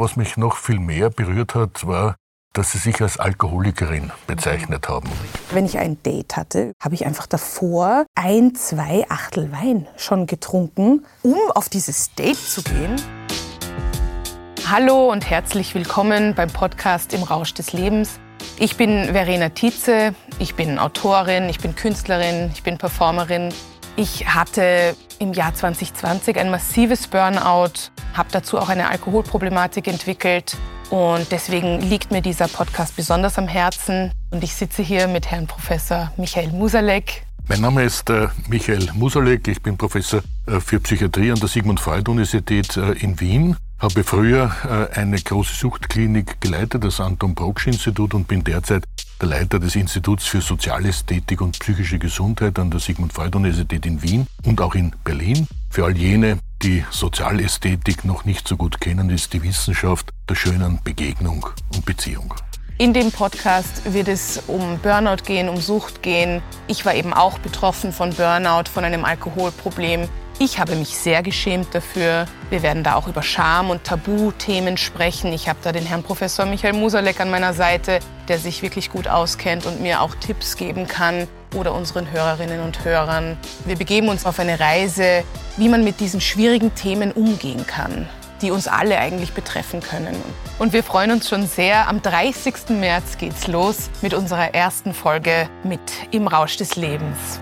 was mich noch viel mehr berührt hat, war, dass Sie sich als Alkoholikerin bezeichnet haben. Wenn ich ein Date hatte, habe ich einfach davor ein, zwei Achtel Wein schon getrunken, um auf dieses Date zu gehen. Hallo und herzlich willkommen beim Podcast Im Rausch des Lebens. Ich bin Verena Tietze, ich bin Autorin, ich bin Künstlerin, ich bin Performerin. Ich hatte im Jahr 2020 ein massives Burnout, habe dazu auch eine Alkoholproblematik entwickelt und deswegen liegt mir dieser Podcast besonders am Herzen. Und ich sitze hier mit Herrn Professor Michael Musalek. Mein Name ist äh, Michael Musalek. Ich bin Professor äh, für Psychiatrie an der Sigmund Freud Universität äh, in Wien. Habe früher äh, eine große Suchtklinik geleitet, das Anton Proksch Institut, und bin derzeit der Leiter des Instituts für Sozialästhetik und psychische Gesundheit an der Sigmund Freud Universität in Wien und auch in Berlin. Für all jene, die Sozialästhetik noch nicht so gut kennen, ist die Wissenschaft der schönen Begegnung und Beziehung. In dem Podcast wird es um Burnout gehen, um Sucht gehen. Ich war eben auch betroffen von Burnout, von einem Alkoholproblem. Ich habe mich sehr geschämt dafür. Wir werden da auch über Scham und Tabuthemen sprechen. Ich habe da den Herrn Professor Michael Musalek an meiner Seite, der sich wirklich gut auskennt und mir auch Tipps geben kann oder unseren Hörerinnen und Hörern. Wir begeben uns auf eine Reise, wie man mit diesen schwierigen Themen umgehen kann die uns alle eigentlich betreffen können. Und wir freuen uns schon sehr. Am 30. März geht's los mit unserer ersten Folge mit Im Rausch des Lebens.